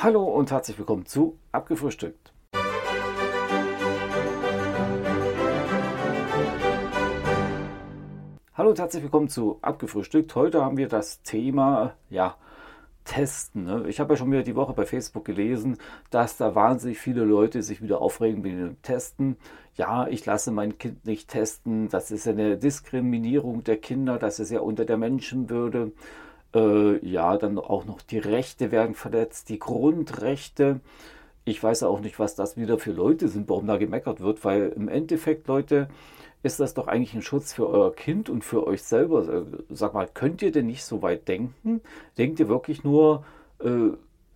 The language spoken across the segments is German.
Hallo und herzlich willkommen zu Abgefrühstückt. Hallo und herzlich willkommen zu Abgefrühstückt. Heute haben wir das Thema, ja, Testen. Ne? Ich habe ja schon wieder die Woche bei Facebook gelesen, dass da wahnsinnig viele Leute sich wieder aufregen wegen dem Testen. Ja, ich lasse mein Kind nicht testen. Das ist eine Diskriminierung der Kinder. Das ist ja unter der Menschenwürde. Äh, ja, dann auch noch die Rechte werden verletzt, die Grundrechte. Ich weiß auch nicht, was das wieder für Leute sind, warum da gemeckert wird, weil im Endeffekt, Leute, ist das doch eigentlich ein Schutz für euer Kind und für euch selber. Äh, sag mal, könnt ihr denn nicht so weit denken? Denkt ihr wirklich nur äh,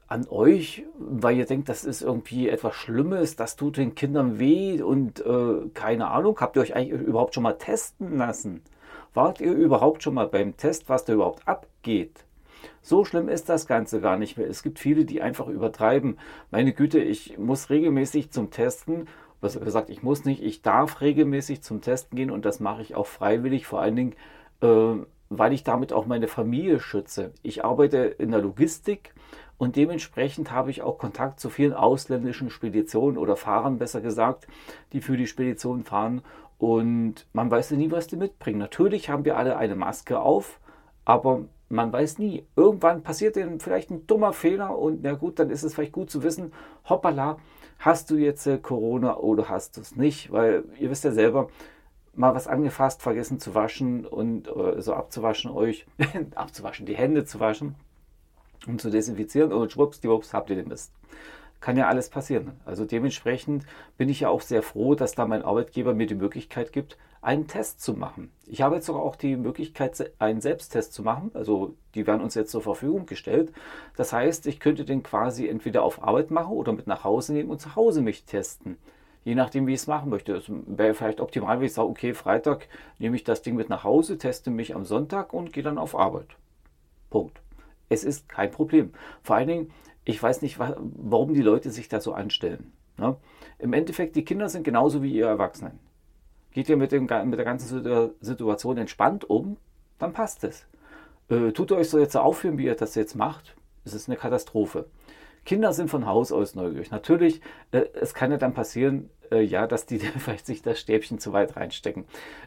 an euch, weil ihr denkt, das ist irgendwie etwas Schlimmes, das tut den Kindern weh und äh, keine Ahnung, habt ihr euch eigentlich überhaupt schon mal testen lassen? Wart ihr überhaupt schon mal beim Test, was da überhaupt abgeht? So schlimm ist das Ganze gar nicht mehr. Es gibt viele, die einfach übertreiben. Meine Güte, ich muss regelmäßig zum Testen. Was gesagt, ich muss nicht, ich darf regelmäßig zum Testen gehen und das mache ich auch freiwillig, vor allen Dingen, äh, weil ich damit auch meine Familie schütze. Ich arbeite in der Logistik und dementsprechend habe ich auch Kontakt zu vielen ausländischen Speditionen oder Fahrern, besser gesagt, die für die Spedition fahren und man weiß ja nie, was die mitbringen. Natürlich haben wir alle eine Maske auf, aber man weiß nie. Irgendwann passiert ihnen vielleicht ein dummer Fehler und na gut, dann ist es vielleicht gut zu wissen, hoppala, hast du jetzt äh, Corona oder hast du es nicht? Weil ihr wisst ja selber, mal was angefasst, vergessen zu waschen und äh, so abzuwaschen euch, abzuwaschen, die Hände zu waschen und zu desinfizieren und schwuppsdiwupps habt ihr den Mist kann ja alles passieren. Also dementsprechend bin ich ja auch sehr froh, dass da mein Arbeitgeber mir die Möglichkeit gibt, einen Test zu machen. Ich habe jetzt sogar auch die Möglichkeit, einen Selbsttest zu machen. Also die werden uns jetzt zur Verfügung gestellt. Das heißt, ich könnte den quasi entweder auf Arbeit machen oder mit nach Hause nehmen und zu Hause mich testen. Je nachdem, wie ich es machen möchte. Es wäre vielleicht optimal, wenn ich sage, okay, Freitag nehme ich das Ding mit nach Hause, teste mich am Sonntag und gehe dann auf Arbeit. Punkt. Es ist kein Problem. Vor allen Dingen, ich weiß nicht, warum die Leute sich da so anstellen. Ne? Im Endeffekt, die Kinder sind genauso wie ihr Erwachsenen. Geht ihr mit, dem, mit der ganzen Situation entspannt um, dann passt es. Äh, tut ihr euch so jetzt so aufführen, wie ihr das jetzt macht, es ist eine Katastrophe. Kinder sind von Haus aus neugierig. Natürlich, äh, es kann ja dann passieren, äh, ja, dass die vielleicht sich das Stäbchen zu weit reinstecken.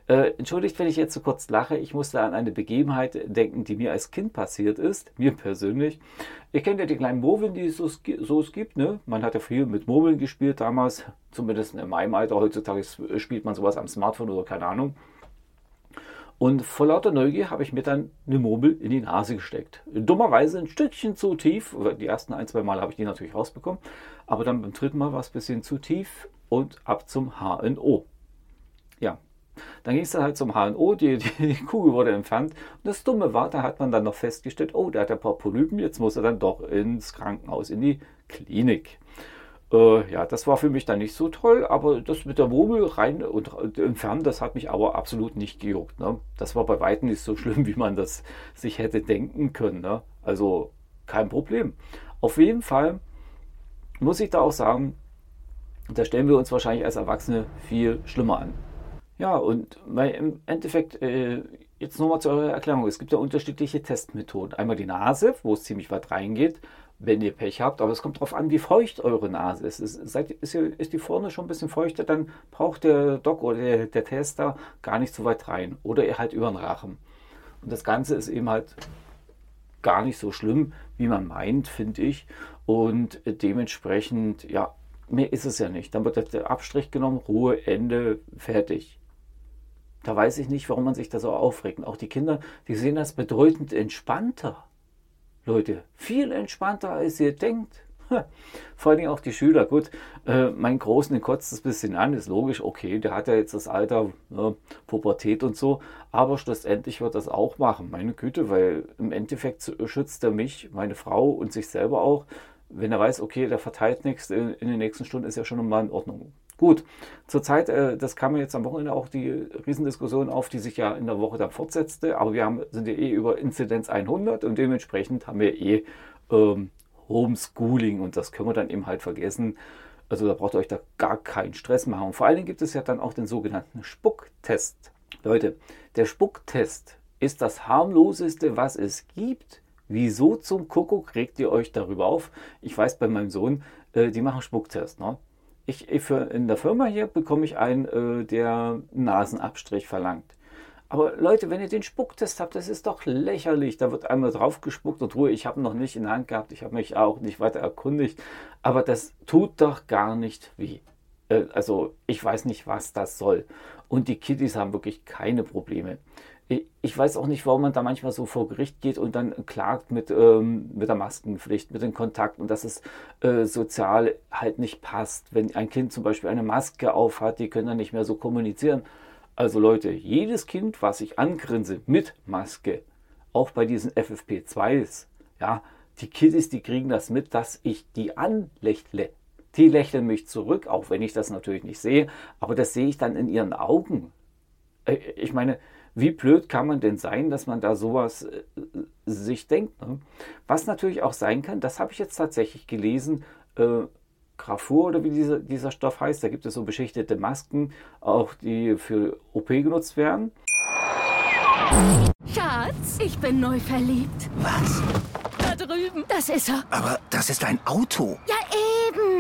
Äh, entschuldigt, wenn ich jetzt so kurz lache. Ich musste an eine Begebenheit denken, die mir als Kind passiert ist, mir persönlich. Ihr kennt ja die kleinen Murmeln, die es so, so es gibt. Ne? Man hat ja viel mit Murmeln gespielt damals, zumindest in meinem Alter. Heutzutage spielt man sowas am Smartphone oder keine Ahnung. Und vor lauter Neugier habe ich mir dann eine Murmel in die Nase gesteckt. Dummerweise ein Stückchen zu tief. Die ersten ein, zwei Mal habe ich die natürlich rausbekommen. Aber dann beim dritten Mal war es ein bisschen zu tief und ab zum HNO. Ja, dann ging es dann halt zum HNO, die, die, die, Kugel wurde entfernt. Und das Dumme war, da hat man dann noch festgestellt, oh, der hat ein paar Polypen, jetzt muss er dann doch ins Krankenhaus, in die Klinik. Äh, ja, das war für mich dann nicht so toll, aber das mit der Murmel rein und entfernen, das hat mich aber absolut nicht gejuckt. Ne? Das war bei weitem nicht so schlimm, wie man das sich hätte denken können. Ne? Also kein Problem. Auf jeden Fall muss ich da auch sagen, da stellen wir uns wahrscheinlich als Erwachsene viel schlimmer an. Ja, und im Endeffekt, äh, jetzt nochmal zur Erklärung. Es gibt ja unterschiedliche Testmethoden. Einmal die Nase, wo es ziemlich weit reingeht wenn ihr Pech habt. Aber es kommt darauf an, wie feucht eure Nase ist. ist, seid, ist, ist, die vorne schon ein bisschen feuchter, dann braucht der Doc oder der, der Tester gar nicht so weit rein. Oder ihr halt über den Rachen. Und das Ganze ist eben halt gar nicht so schlimm, wie man meint, finde ich. Und dementsprechend, ja, mehr ist es ja nicht. Dann wird der Abstrich genommen, Ruhe, Ende, fertig. Da weiß ich nicht, warum man sich da so aufregt. Und auch die Kinder, die sehen das bedeutend entspannter. Leute, viel entspannter, als ihr denkt. Vor allen Dingen auch die Schüler. Gut, äh, mein Großen, den kotzt es ein bisschen an, ist logisch, okay, der hat ja jetzt das Alter, ne, Pubertät und so, aber schlussendlich wird das auch machen, meine Güte, weil im Endeffekt schützt er mich, meine Frau und sich selber auch. Wenn er weiß, okay, der verteilt nichts, in, in den nächsten Stunden ist ja schon mal in Ordnung. Gut, zurzeit, äh, das kam mir jetzt am Wochenende auch die Riesendiskussion auf, die sich ja in der Woche dann fortsetzte, aber wir haben, sind ja eh über Inzidenz 100 und dementsprechend haben wir eh ähm, Homeschooling und das können wir dann eben halt vergessen. Also da braucht ihr euch da gar keinen Stress machen. Und vor allen Dingen gibt es ja dann auch den sogenannten Spucktest. Leute, der Spucktest ist das harmloseste, was es gibt. Wieso zum Kuckuck regt ihr euch darüber auf? Ich weiß bei meinem Sohn, äh, die machen Spucktest. Ne? Ich, ich für, in der Firma hier bekomme ich einen, äh, der Nasenabstrich verlangt. Aber Leute, wenn ihr den Spucktest habt, das ist doch lächerlich. Da wird einmal drauf gespuckt und Ruhe, ich habe noch nicht in der Hand gehabt, ich habe mich auch nicht weiter erkundigt. Aber das tut doch gar nicht weh. Äh, also ich weiß nicht, was das soll. Und die Kiddies haben wirklich keine Probleme. Ich weiß auch nicht, warum man da manchmal so vor Gericht geht und dann klagt mit, ähm, mit der Maskenpflicht, mit den Kontakten und dass es äh, sozial halt nicht passt. Wenn ein Kind zum Beispiel eine Maske aufhat, die können dann nicht mehr so kommunizieren. Also Leute, jedes Kind, was ich angrinse mit Maske, auch bei diesen FFP2s, ja, die Kiddies, die kriegen das mit, dass ich die anlächle. Die lächeln mich zurück, auch wenn ich das natürlich nicht sehe, aber das sehe ich dann in ihren Augen. Äh, ich meine, wie blöd kann man denn sein, dass man da sowas äh, sich denkt? Ne? Was natürlich auch sein kann, das habe ich jetzt tatsächlich gelesen, äh, Grafur oder wie dieser, dieser Stoff heißt, da gibt es so beschichtete Masken, auch die für OP genutzt werden. Schatz, ich bin neu verliebt. Was? Da drüben. Das ist er. Aber das ist ein Auto. Ja,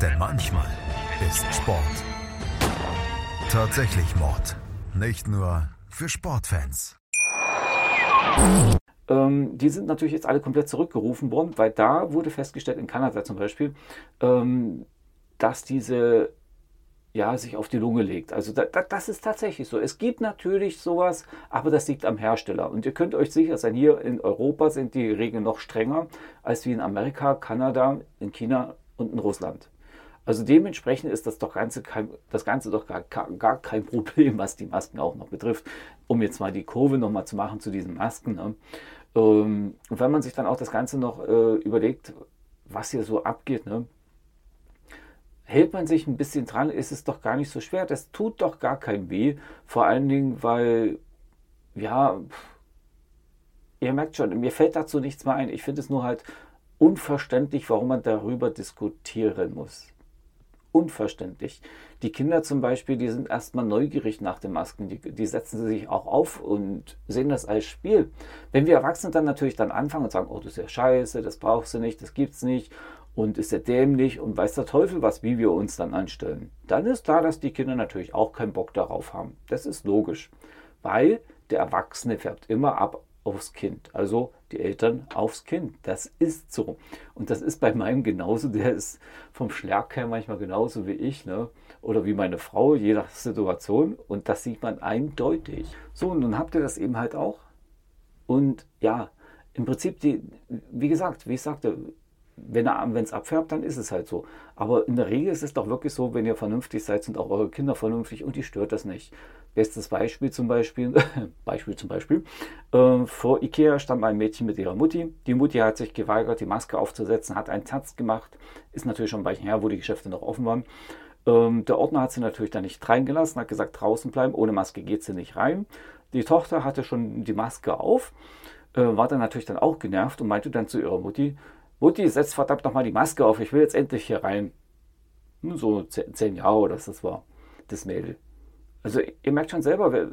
denn manchmal ist Sport tatsächlich Mord. Nicht nur für Sportfans. Ähm, die sind natürlich jetzt alle komplett zurückgerufen worden, weil da wurde festgestellt, in Kanada zum Beispiel, ähm, dass diese ja, sich auf die Lunge legt. Also da, da, das ist tatsächlich so. Es gibt natürlich sowas, aber das liegt am Hersteller. Und ihr könnt euch sicher sein, hier in Europa sind die Regeln noch strenger als wie in Amerika, Kanada, in China und in Russland. Also dementsprechend ist das, doch Ganze kein, das Ganze doch gar, gar kein Problem, was die Masken auch noch betrifft. Um jetzt mal die Kurve nochmal zu machen zu diesen Masken. Ne? Ähm, und wenn man sich dann auch das Ganze noch äh, überlegt, was hier so abgeht, ne? hält man sich ein bisschen dran, ist es doch gar nicht so schwer. Das tut doch gar kein weh. Vor allen Dingen, weil, ja, ihr merkt schon, mir fällt dazu nichts mehr ein. Ich finde es nur halt unverständlich, warum man darüber diskutieren muss. Unverständlich. Die Kinder zum Beispiel, die sind erstmal neugierig nach den Masken. Die, die setzen sich auch auf und sehen das als Spiel. Wenn wir Erwachsene dann natürlich dann anfangen und sagen, oh, das ist ja scheiße, das brauchst du nicht, das gibt's nicht und ist er dämlich und weiß der Teufel was, wie wir uns dann anstellen. Dann ist klar, dass die Kinder natürlich auch keinen Bock darauf haben. Das ist logisch, weil der Erwachsene färbt immer ab aufs Kind, also die Eltern aufs Kind. Das ist so. Und das ist bei meinem genauso, der ist vom Schlerk her manchmal genauso wie ich, ne? oder wie meine Frau, je nach Situation. Und das sieht man eindeutig. So, und nun habt ihr das eben halt auch. Und ja, im Prinzip, die, wie gesagt, wie ich sagte, wenn es abfärbt, dann ist es halt so. Aber in der Regel ist es doch wirklich so, wenn ihr vernünftig seid, sind auch eure Kinder vernünftig und die stört das nicht. Bestes Beispiel zum Beispiel, Beispiel zum Beispiel, äh, vor Ikea stand ein Mädchen mit ihrer Mutti. Die Mutti hat sich geweigert, die Maske aufzusetzen, hat einen Tanz gemacht. Ist natürlich schon ein Weilchen her, wo die Geschäfte noch offen waren. Ähm, der Ordner hat sie natürlich da nicht reingelassen, hat gesagt, draußen bleiben, ohne Maske geht sie nicht rein. Die Tochter hatte schon die Maske auf, äh, war dann natürlich dann auch genervt und meinte dann zu ihrer Mutti, Mutti, setz verdammt nochmal die Maske auf, ich will jetzt endlich hier rein. Hm, so zehn Jahre oder das war das Mädel. Also ihr merkt schon selber,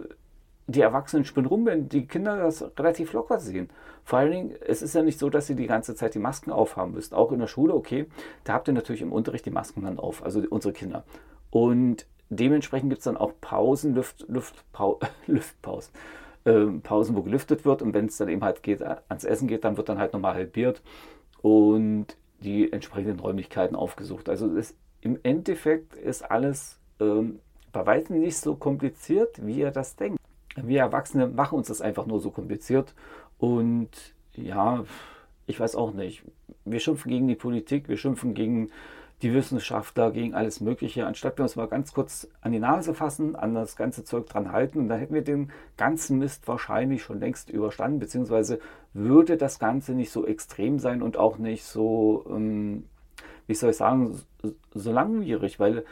die Erwachsenen spinnen rum, wenn die Kinder das relativ locker sehen. Vor allen Dingen, es ist ja nicht so, dass sie die ganze Zeit die Masken aufhaben müsst. Auch in der Schule, okay, da habt ihr natürlich im Unterricht die Masken dann auf, also unsere Kinder. Und dementsprechend gibt es dann auch Pausen, Luft, Luftpau Luftpausen, ähm, Pausen, wo gelüftet wird. Und wenn es dann eben halt geht, ans Essen geht, dann wird dann halt nochmal halbiert und die entsprechenden Räumlichkeiten aufgesucht. Also es, im Endeffekt ist alles ähm, bei weitem nicht so kompliziert, wie ihr das denkt. Wir Erwachsene machen uns das einfach nur so kompliziert und ja, ich weiß auch nicht. Wir schimpfen gegen die Politik, wir schimpfen gegen die Wissenschaftler gegen alles Mögliche, anstatt wir uns mal ganz kurz an die Nase fassen, an das ganze Zeug dran halten, dann hätten wir den ganzen Mist wahrscheinlich schon längst überstanden, beziehungsweise würde das Ganze nicht so extrem sein und auch nicht so, ähm, wie soll ich sagen, so langwierig, weil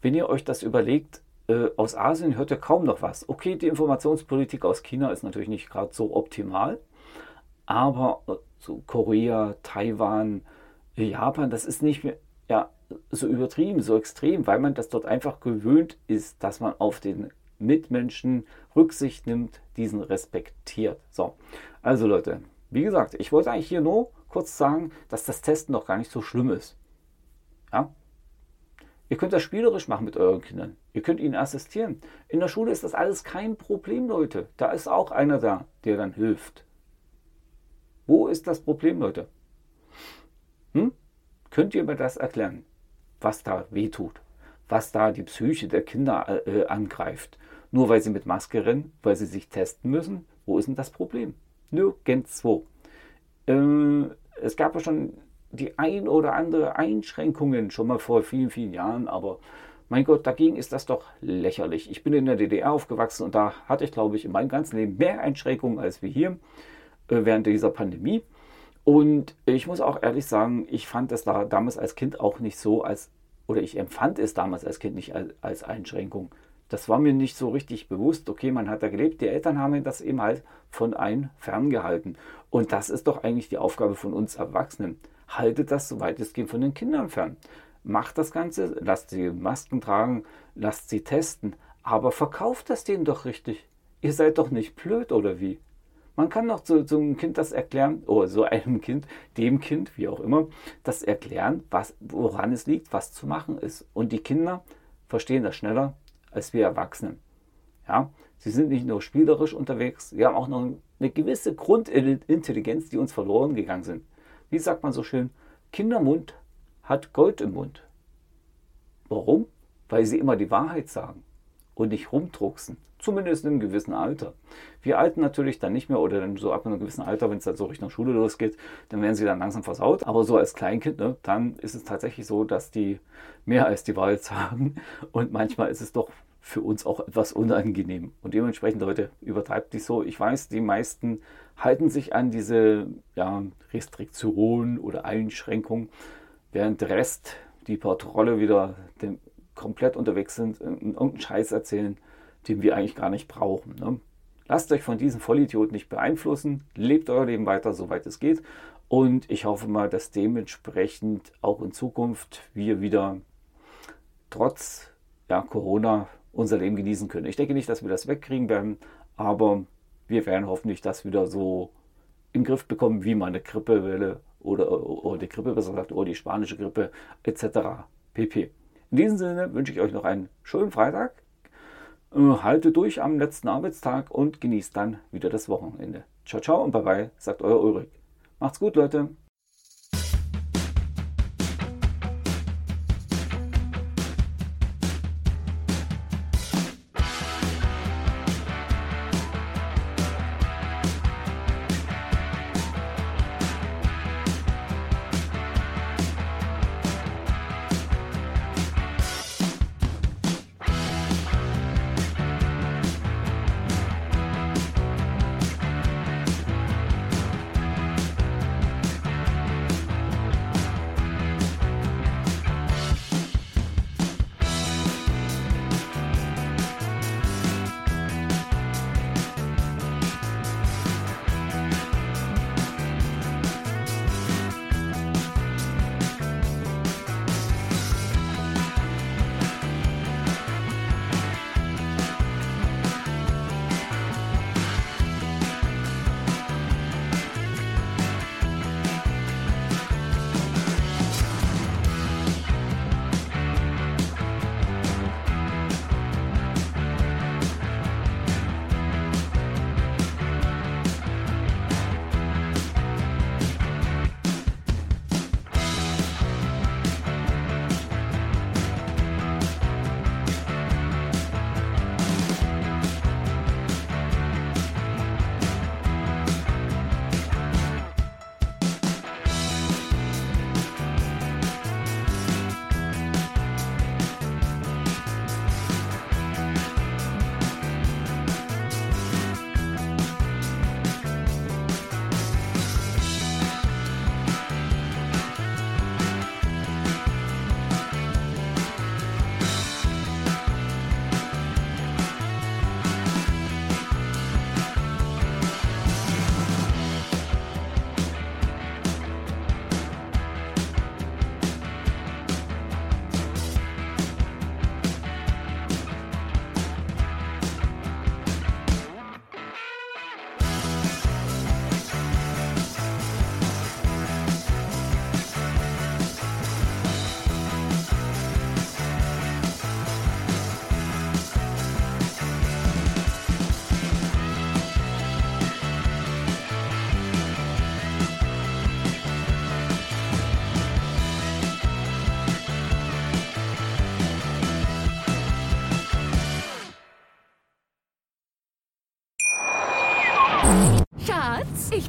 wenn ihr euch das überlegt, äh, aus Asien hört ihr kaum noch was. Okay, die Informationspolitik aus China ist natürlich nicht gerade so optimal, aber äh, so Korea, Taiwan, Japan, das ist nicht mehr ja, so übertrieben, so extrem, weil man das dort einfach gewöhnt ist, dass man auf den Mitmenschen Rücksicht nimmt, diesen respektiert. So, also Leute, wie gesagt, ich wollte eigentlich hier nur kurz sagen, dass das Testen noch gar nicht so schlimm ist. Ja? Ihr könnt das spielerisch machen mit euren Kindern. Ihr könnt ihnen assistieren. In der Schule ist das alles kein Problem, Leute. Da ist auch einer da, der dann hilft. Wo ist das Problem, Leute? Könnt ihr mir das erklären, was da wehtut? Was da die Psyche der Kinder äh, angreift? Nur weil sie mit Maske rennen, weil sie sich testen müssen? Wo ist denn das Problem? Nirgendwo. Äh, es gab ja schon die ein oder andere Einschränkungen schon mal vor vielen, vielen Jahren, aber mein Gott, dagegen ist das doch lächerlich. Ich bin in der DDR aufgewachsen und da hatte ich, glaube ich, in meinem ganzen Leben mehr Einschränkungen als wir hier äh, während dieser Pandemie. Und ich muss auch ehrlich sagen, ich fand es da damals als Kind auch nicht so als, oder ich empfand es damals als Kind nicht als, als Einschränkung. Das war mir nicht so richtig bewusst. Okay, man hat da gelebt, die Eltern haben das eben halt von einem ferngehalten. Und das ist doch eigentlich die Aufgabe von uns Erwachsenen haltet das soweit es geht von den Kindern fern. Macht das Ganze, lasst sie Masken tragen, lasst sie testen, aber verkauft das denen doch richtig. Ihr seid doch nicht blöd oder wie? Man kann doch zu, zu einem Kind das erklären, oder so einem Kind, dem Kind, wie auch immer, das erklären, was, woran es liegt, was zu machen ist. Und die Kinder verstehen das schneller als wir Erwachsenen. Ja, sie sind nicht nur spielerisch unterwegs, sie haben auch noch eine gewisse Grundintelligenz, die uns verloren gegangen sind wie sagt man so schön, Kindermund hat Gold im Mund. Warum? Weil sie immer die Wahrheit sagen und nicht rumdrucksen. Zumindest in einem gewissen Alter. Wir Alten natürlich dann nicht mehr oder dann so ab einem gewissen Alter, wenn es dann so Richtung Schule losgeht, dann werden sie dann langsam versaut. Aber so als Kleinkind, ne, dann ist es tatsächlich so, dass die mehr als die Wahrheit sagen. Und manchmal ist es doch für uns auch etwas unangenehm. Und dementsprechend, Leute, übertreibt nicht so. Ich weiß, die meisten halten sich an diese ja, Restriktionen oder Einschränkungen, während der Rest, die per Trolle wieder dem, komplett unterwegs sind, irgendeinen Scheiß erzählen, den wir eigentlich gar nicht brauchen. Ne? Lasst euch von diesen Vollidioten nicht beeinflussen, lebt euer Leben weiter, soweit es geht. Und ich hoffe mal, dass dementsprechend auch in Zukunft wir wieder trotz ja, Corona unser Leben genießen können. Ich denke nicht, dass wir das wegkriegen werden, aber wir werden hoffentlich das wieder so den Griff bekommen, wie meine Grippewelle oder, oder die Grippe besser gesagt, oder die spanische Grippe etc. pp. In diesem Sinne wünsche ich euch noch einen schönen Freitag. Äh, halte durch am letzten Arbeitstag und genießt dann wieder das Wochenende. Ciao, ciao und bye bye, sagt euer Ulrich. Macht's gut, Leute.